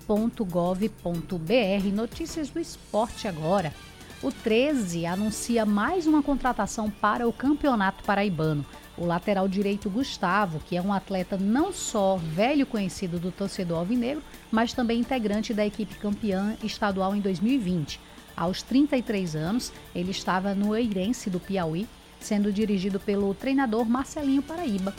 Notícias do esporte agora. O 13 anuncia mais uma contratação para o Campeonato Paraibano. O lateral direito Gustavo, que é um atleta não só velho conhecido do torcedor alvinegro, mas também integrante da equipe campeã estadual em 2020. Aos 33 anos, ele estava no Eirense do Piauí, sendo dirigido pelo treinador Marcelinho Paraíba.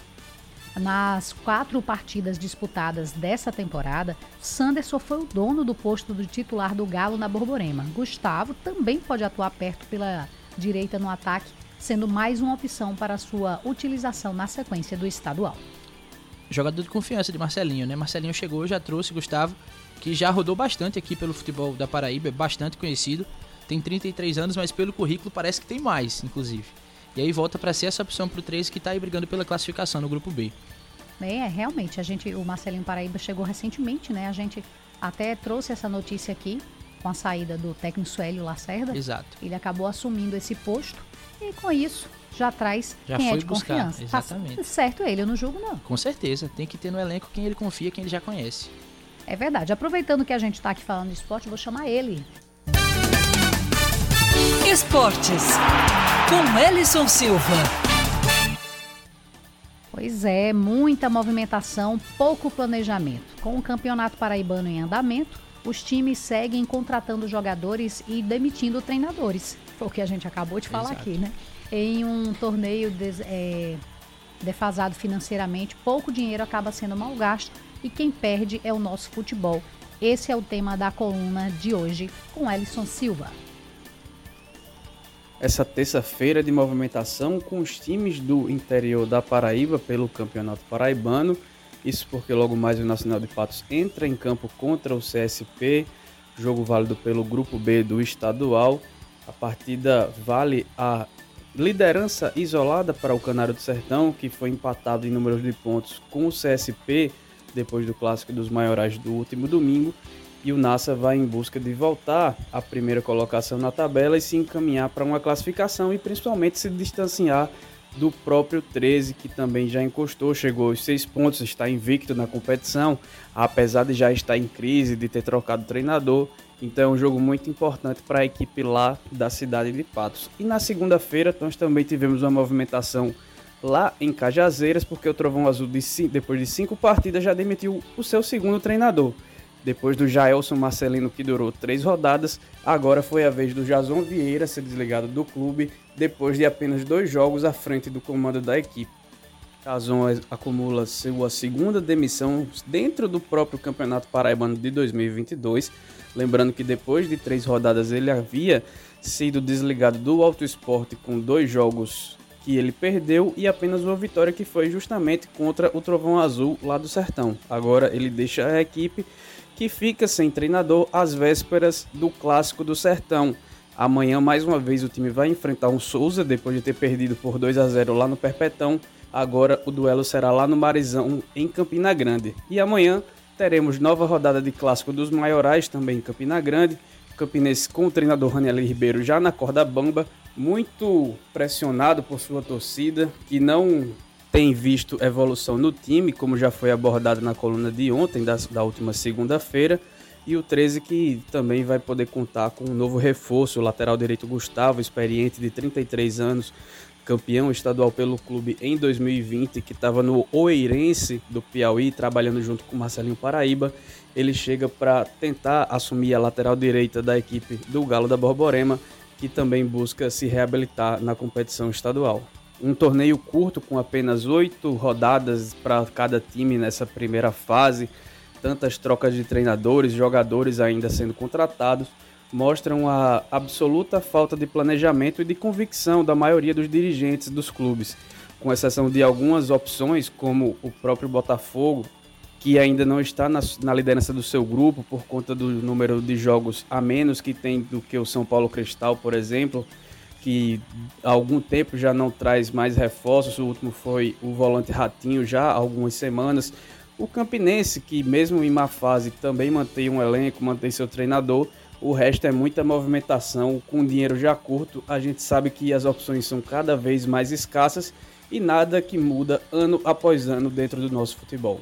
Nas quatro partidas disputadas dessa temporada, Sanderson foi o dono do posto do titular do Galo na Borborema. Gustavo também pode atuar perto pela direita no ataque, sendo mais uma opção para sua utilização na sequência do estadual. Jogador de confiança de Marcelinho, né? Marcelinho chegou, já trouxe Gustavo, que já rodou bastante aqui pelo futebol da Paraíba, é bastante conhecido. Tem 33 anos, mas pelo currículo parece que tem mais, inclusive. E aí volta para ser essa opção para o 13 que está aí brigando pela classificação no grupo B. É, realmente, a gente, o Marcelinho Paraíba chegou recentemente, né? A gente até trouxe essa notícia aqui com a saída do técnico Suélio Lacerda. Exato. Ele acabou assumindo esse posto e com isso já traz já quem foi é de buscar, confiança. Exatamente. Tá certo ele, eu não julgo não. Com certeza, tem que ter no elenco quem ele confia, quem ele já conhece. É verdade. Aproveitando que a gente está aqui falando de esporte, vou chamar ele. Esportes, com Ellison Silva. Pois é, muita movimentação, pouco planejamento. Com o Campeonato Paraibano em andamento, os times seguem contratando jogadores e demitindo treinadores. Foi o que a gente acabou de falar Exato. aqui, né? Em um torneio des- é, defasado financeiramente, pouco dinheiro acaba sendo mal gasto e quem perde é o nosso futebol. Esse é o tema da coluna de hoje com Ellison Silva. Essa terça-feira de movimentação com os times do interior da Paraíba pelo Campeonato Paraibano. Isso porque logo mais o Nacional de Patos entra em campo contra o CSP, jogo válido pelo Grupo B do estadual. A partida vale a liderança isolada para o Canário do Sertão, que foi empatado em números de pontos com o CSP depois do clássico dos maiorais do último domingo e o Nassa vai em busca de voltar à primeira colocação na tabela e se encaminhar para uma classificação e principalmente se distanciar do próprio 13, que também já encostou, chegou aos seis pontos, está invicto na competição, apesar de já estar em crise, de ter trocado treinador. Então é um jogo muito importante para a equipe lá da cidade de Patos. E na segunda-feira nós também tivemos uma movimentação lá em Cajazeiras, porque o Trovão Azul, depois de cinco partidas, já demitiu o seu segundo treinador. Depois do Jaelson Marcelino, que durou três rodadas, agora foi a vez do Jason Vieira ser desligado do clube, depois de apenas dois jogos à frente do comando da equipe. Jason acumula sua segunda demissão dentro do próprio Campeonato Paraibano de 2022. Lembrando que depois de três rodadas ele havia sido desligado do Auto Esporte com dois jogos que ele perdeu e apenas uma vitória que foi justamente contra o Trovão Azul lá do Sertão. Agora ele deixa a equipe que fica sem treinador às vésperas do Clássico do Sertão. Amanhã, mais uma vez, o time vai enfrentar um Souza depois de ter perdido por 2 a 0 lá no Perpetão. Agora o duelo será lá no Marizão, em Campina Grande. E amanhã teremos nova rodada de Clássico dos Maiorais, também em Campina Grande. O Campinense com o treinador Raniel Ribeiro já na corda bamba, muito pressionado por sua torcida, que não tem visto evolução no time, como já foi abordado na coluna de ontem, da, da última segunda-feira. E o 13 que também vai poder contar com um novo reforço, o lateral direito Gustavo, experiente de 33 anos, campeão estadual pelo clube em 2020, que estava no Oeirense do Piauí, trabalhando junto com Marcelinho Paraíba. Ele chega para tentar assumir a lateral direita da equipe do Galo da Borborema, que também busca se reabilitar na competição estadual. Um torneio curto com apenas oito rodadas para cada time nessa primeira fase, tantas trocas de treinadores, jogadores ainda sendo contratados, mostram a absoluta falta de planejamento e de convicção da maioria dos dirigentes dos clubes, com exceção de algumas opções, como o próprio Botafogo, que ainda não está na, na liderança do seu grupo por conta do número de jogos a menos que tem do que o São Paulo Cristal, por exemplo, que há algum tempo já não traz mais reforços. O último foi o volante Ratinho, já há algumas semanas. O Campinense, que mesmo em má fase também mantém um elenco, mantém seu treinador, o resto é muita movimentação, com dinheiro já curto, a gente sabe que as opções são cada vez mais escassas e nada que muda ano após ano dentro do nosso futebol.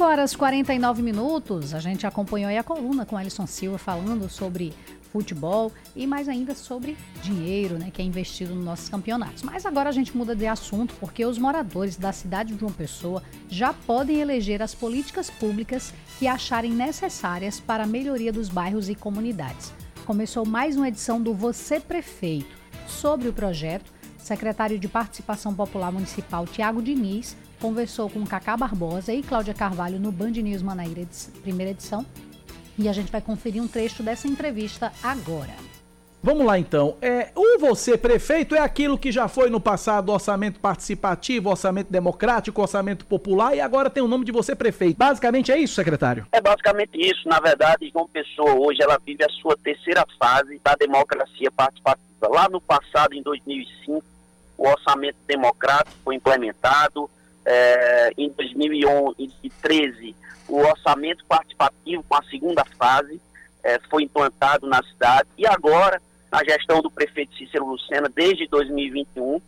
5 horas e 49 minutos, a gente acompanhou aí a coluna com Alisson Silva falando sobre futebol e mais ainda sobre dinheiro né, que é investido nos nossos campeonatos. Mas agora a gente muda de assunto porque os moradores da cidade de João Pessoa já podem eleger as políticas públicas que acharem necessárias para a melhoria dos bairros e comunidades. Começou mais uma edição do Você Prefeito. Sobre o projeto, secretário de Participação Popular Municipal Tiago Diniz conversou com Cacá Barbosa e Cláudia Carvalho no Band News Manaíra, primeira edição. E a gente vai conferir um trecho dessa entrevista agora. Vamos lá então. É, o você prefeito é aquilo que já foi no passado orçamento participativo, orçamento democrático, orçamento popular e agora tem o nome de você prefeito. Basicamente é isso, secretário? É basicamente isso. Na verdade, João Pessoa hoje ela vive a sua terceira fase da democracia participativa. Lá no passado, em 2005, o orçamento democrático foi implementado, é, em 2013, o orçamento participativo com a segunda fase é, foi implantado na cidade. E agora, na gestão do prefeito Cícero Lucena, desde 2021,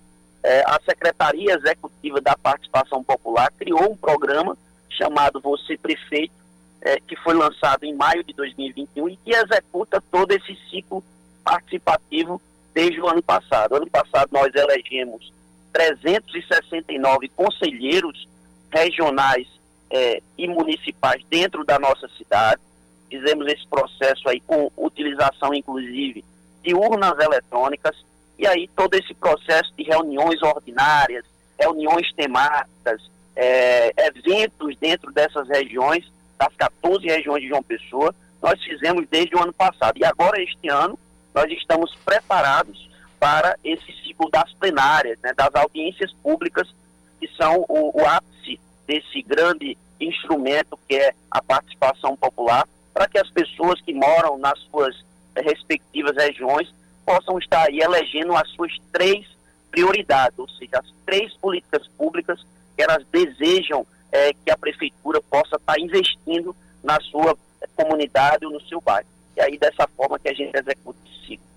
é, a Secretaria Executiva da Participação Popular criou um programa chamado Você Prefeito, é, que foi lançado em maio de 2021 e que executa todo esse ciclo participativo desde o ano passado. Ano passado nós elegemos 369 conselheiros regionais é, e municipais dentro da nossa cidade. Fizemos esse processo aí com utilização, inclusive, de urnas eletrônicas. E aí todo esse processo de reuniões ordinárias, reuniões temáticas, é, eventos dentro dessas regiões, das 14 regiões de João Pessoa, nós fizemos desde o ano passado. E agora, este ano, nós estamos preparados para esse ciclo das plenárias, né, das audiências públicas, que são o, o ápice desse grande instrumento que é a participação popular, para que as pessoas que moram nas suas respectivas regiões possam estar aí elegendo as suas três prioridades, ou seja, as três políticas públicas que elas desejam é, que a prefeitura possa estar investindo na sua comunidade ou no seu bairro. E aí dessa forma que a gente executa esse ciclo.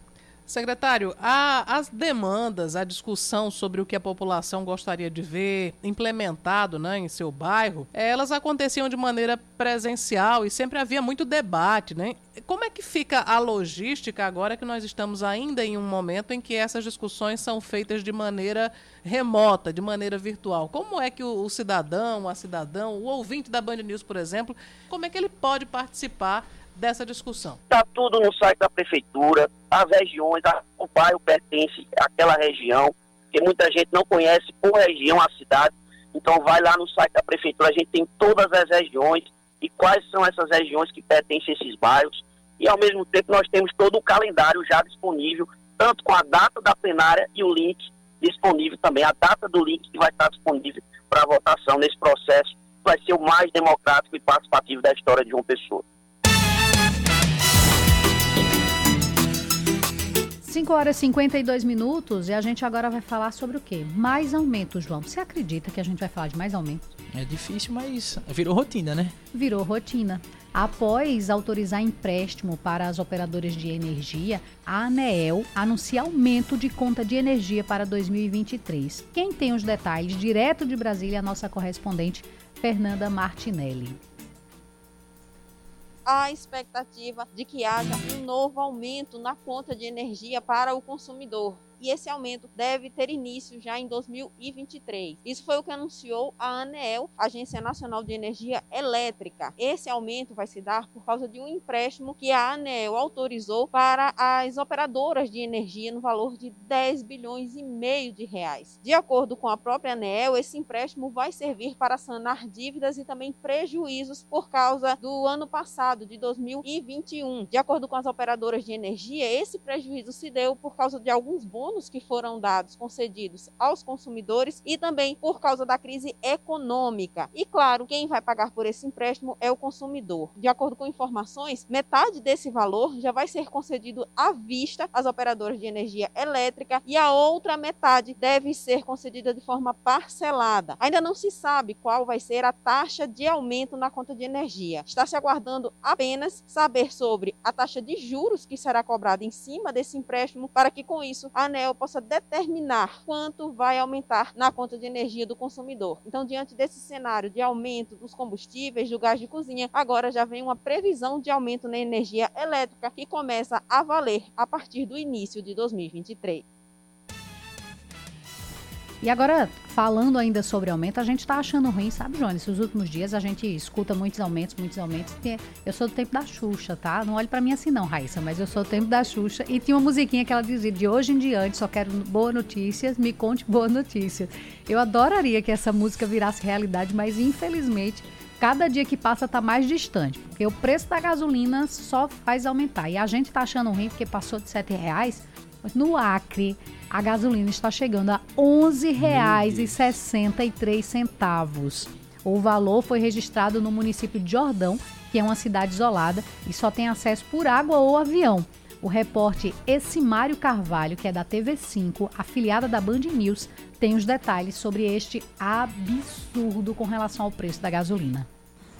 Secretário, a, as demandas, a discussão sobre o que a população gostaria de ver implementado né, em seu bairro, elas aconteciam de maneira presencial e sempre havia muito debate. Né? Como é que fica a logística agora que nós estamos ainda em um momento em que essas discussões são feitas de maneira remota, de maneira virtual? Como é que o, o cidadão, a cidadã, o ouvinte da Band News, por exemplo, como é que ele pode participar dessa discussão? Está tudo no site da prefeitura, as regiões, o bairro pertence àquela região, que muita gente não conhece por região a cidade. Então vai lá no site da prefeitura, a gente tem todas as regiões e quais são essas regiões que pertencem a esses bairros. E ao mesmo tempo nós temos todo o calendário já disponível, tanto com a data da plenária e o link disponível também, a data do link que vai estar disponível para votação nesse processo, vai ser o mais democrático e participativo da história de uma pessoa. 5 horas e 52 minutos e a gente agora vai falar sobre o quê? Mais aumento, João. Você acredita que a gente vai falar de mais aumento? É difícil, mas virou rotina, né? Virou rotina. Após autorizar empréstimo para as operadoras de energia, a ANEEL anuncia aumento de conta de energia para 2023. Quem tem os detalhes direto de Brasília é a nossa correspondente Fernanda Martinelli a expectativa de que haja um novo aumento na conta de energia para o consumidor e esse aumento deve ter início já em 2023. Isso foi o que anunciou a ANEEL, Agência Nacional de Energia Elétrica. Esse aumento vai se dar por causa de um empréstimo que a ANEEL autorizou para as operadoras de energia no valor de 10 bilhões e meio de reais. De acordo com a própria ANEEL, esse empréstimo vai servir para sanar dívidas e também prejuízos por causa do ano passado, de 2021. De acordo com as operadoras de energia, esse prejuízo se deu por causa de alguns bônus bônus que foram dados, concedidos aos consumidores e também por causa da crise econômica. E claro, quem vai pagar por esse empréstimo é o consumidor. De acordo com informações, metade desse valor já vai ser concedido à vista às operadoras de energia elétrica e a outra metade deve ser concedida de forma parcelada. Ainda não se sabe qual vai ser a taxa de aumento na conta de energia. Está se aguardando apenas saber sobre a taxa de juros que será cobrada em cima desse empréstimo para que com isso a ANEL possa determinar quanto vai aumentar na conta de energia do consumidor. Então, diante desse cenário de aumento dos combustíveis, do gás de cozinha, agora já vem uma previsão de aumento na energia elétrica que começa a valer a partir do início de 2023. E agora, falando ainda sobre aumento, a gente está achando ruim, sabe, Jones? Nos últimos dias a gente escuta muitos aumentos, muitos aumentos. Eu sou do tempo da Xuxa, tá? Não olhe para mim assim não, Raíssa, mas eu sou do tempo da Xuxa. E tinha uma musiquinha que ela dizia, de hoje em diante só quero boas notícias, me conte boas notícias. Eu adoraria que essa música virasse realidade, mas infelizmente cada dia que passa está mais distante, porque o preço da gasolina só faz aumentar. E a gente está achando ruim porque passou de R$ reais no Acre, a gasolina está chegando a R$ 11,63. O valor foi registrado no município de Jordão, que é uma cidade isolada e só tem acesso por água ou avião. O repórter Essimário Carvalho, que é da TV5, afiliada da Band News, tem os detalhes sobre este absurdo com relação ao preço da gasolina.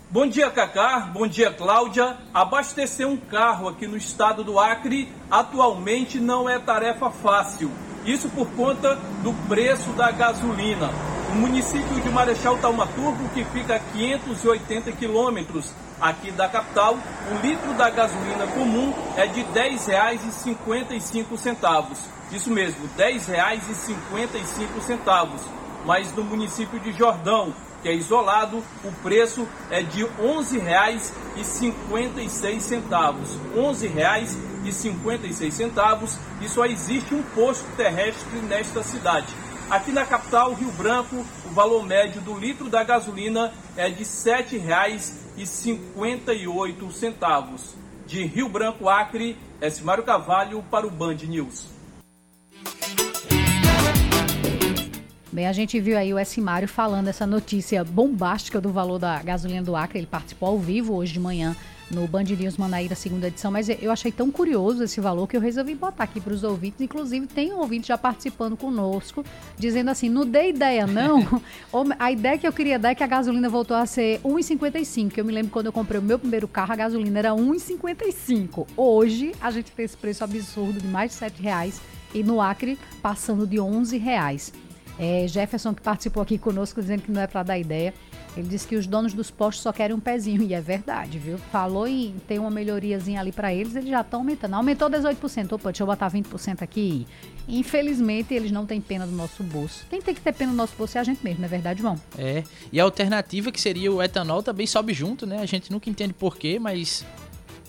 Bom dia, Cacá. Bom dia, Cláudia. Abastecer um carro aqui no estado do Acre atualmente não é tarefa fácil. Isso por conta do preço da gasolina. O município de Marechal Taumaturgo, que fica a 580 quilômetros aqui da capital, o litro da gasolina comum é de R$ 10,55. Isso mesmo, R$ 10,55. Mas no município de Jordão, que é isolado, o preço é de R$ 11,56. R$ 11,56 e só existe um posto terrestre nesta cidade. Aqui na capital, Rio Branco, o valor médio do litro da gasolina é de R$ 7,58. De Rio Branco, Acre, é Simário Cavalho para o Band News. Bem, a gente viu aí o Essimário falando essa notícia bombástica do valor da gasolina do Acre. Ele participou ao vivo hoje de manhã no Band News Manaíra, segunda edição, mas eu achei tão curioso esse valor que eu resolvi botar aqui para os ouvintes. Inclusive, tem um ouvinte já participando conosco, dizendo assim: não dei ideia, não. a ideia que eu queria dar é que a gasolina voltou a ser 1,55. Eu me lembro quando eu comprei o meu primeiro carro, a gasolina era 1,55. Hoje, a gente tem esse preço absurdo de mais de 7 reais e no Acre passando de 11 reais. É, Jefferson, que participou aqui conosco, dizendo que não é para dar ideia. Ele disse que os donos dos postos só querem um pezinho, e é verdade, viu? Falou em ter uma melhoriazinha ali para eles, eles já estão aumentando. Aumentou 18%, opa, deixa eu botar 20% aqui. Infelizmente, eles não têm pena do nosso bolso. Quem tem que ter pena do nosso bolso é a gente mesmo, não é verdade, João? É, e a alternativa que seria o etanol também sobe junto, né? A gente nunca entende porquê, mas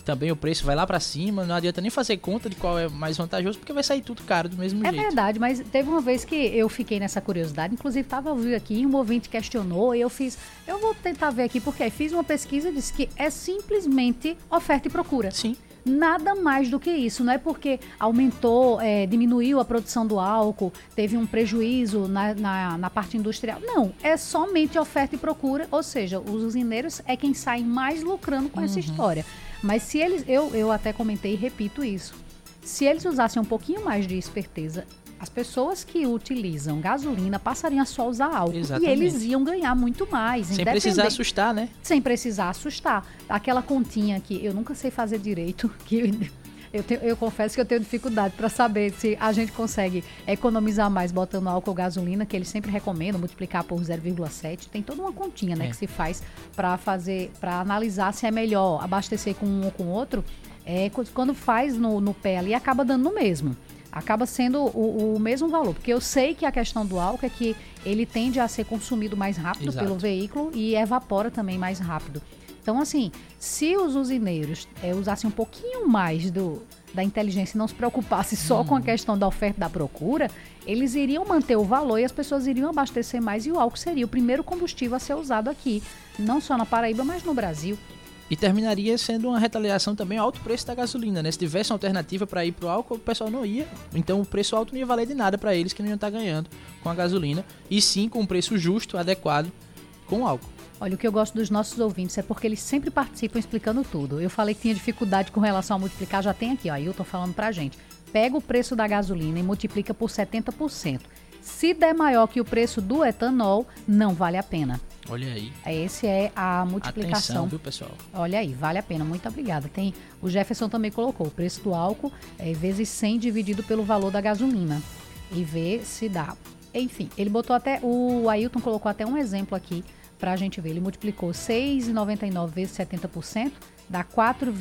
também o preço vai lá para cima, não adianta nem fazer conta de qual é mais vantajoso, porque vai sair tudo caro do mesmo é jeito. É verdade, mas teve uma vez que eu fiquei nessa curiosidade, inclusive estava ouvindo aqui, um ouvinte questionou, e eu fiz, eu vou tentar ver aqui, porque fiz uma pesquisa e disse que é simplesmente oferta e procura. Sim nada mais do que isso. Não é porque aumentou, é, diminuiu a produção do álcool, teve um prejuízo na, na, na, parte industrial. Não, é somente oferta e procura, ou seja, os usineiros é quem sai mais lucrando com uhum. essa história. Mas se eles, eu, eu até comentei e repito isso, se eles usassem um pouquinho mais de esperteza, as pessoas que utilizam gasolina passariam a só usar álcool. Exatamente. E eles iam ganhar muito mais. Sem precisar assustar, né? Sem precisar assustar. Aquela continha que eu nunca sei fazer direito, que eu, tenho, eu confesso que eu tenho dificuldade para saber se a gente consegue economizar mais botando álcool ou gasolina, que eles sempre recomendam multiplicar por 0,7. Tem toda uma continha, né, é. que se faz para fazer, para analisar se é melhor abastecer com um ou com outro. É, quando faz no, no pé ali, acaba dando no mesmo acaba sendo o, o, mesmo valor. Porque eu sei que a questão do álcool é que ele tende a ser consumido mais rápido Exato. pelo veículo e evapora também mais rápido. Então, assim, se os usineiros é, usassem um pouquinho mais do, da inteligência e não se preocupassem só com a uhum. questão da oferta e da procura, eles iriam manter o valor e as pessoas iriam abastecer mais e o álcool seria o primeiro combustível a ser usado aqui, não só na Paraíba, mas no Brasil. E terminaria sendo uma retaliação também ao alto preço da gasolina, né? Se tivesse uma alternativa para ir pro álcool, o pessoal não ia. Então o preço alto não ia valer de nada para eles que não iam estar tá ganhando com a gasolina, e sim com um preço justo, adequado com o álcool. Olha, o que eu gosto dos nossos ouvintes é porque eles sempre participam explicando tudo. Eu falei que tinha dificuldade com relação a multiplicar, já tem aqui, ó, Ailton falando pra gente. Pega o preço da gasolina e multiplica por 70%. Se der maior que o preço do etanol, não vale a pena. Olha aí. Esse é a multiplicação. Atenção, viu, pessoal? Olha aí, vale a pena. Muito obrigada. Tem o Jefferson também colocou o preço do álcool é vezes 100 dividido pelo valor da gasolina e ver se dá. Enfim, ele botou até o Ailton colocou até um exemplo aqui para a gente ver. Ele multiplicou 6,99 vezes 70%, dá 4,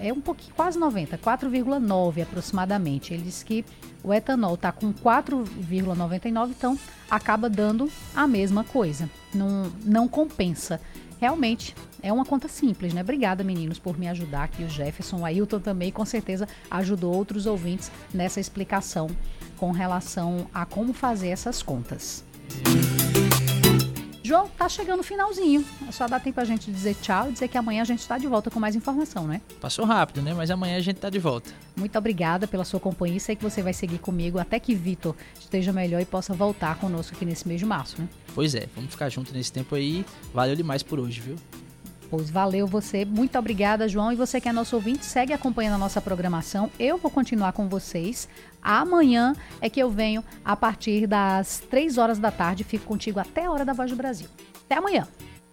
é um pouquinho, quase 90, 4,9 aproximadamente. Ele disse que o etanol está com 4,99, então acaba dando a mesma coisa. Não, não compensa. Realmente é uma conta simples, né? Obrigada, meninos, por me ajudar aqui. O Jefferson, o Ailton também, com certeza, ajudou outros ouvintes nessa explicação com relação a como fazer essas contas. João, tá chegando o finalzinho. Só dá tempo a gente dizer tchau e dizer que amanhã a gente está de volta com mais informação, né? Passou rápido, né? Mas amanhã a gente tá de volta. Muito obrigada pela sua companhia. Sei que você vai seguir comigo até que Vitor esteja melhor e possa voltar conosco aqui nesse mês de março, né? Pois é, vamos ficar junto nesse tempo aí. Valeu demais por hoje, viu? Valeu você. Muito obrigada, João. E você que é nosso ouvinte, segue acompanhando a nossa programação. Eu vou continuar com vocês. Amanhã é que eu venho a partir das 3 horas da tarde. Fico contigo até a hora da Voz do Brasil. Até amanhã.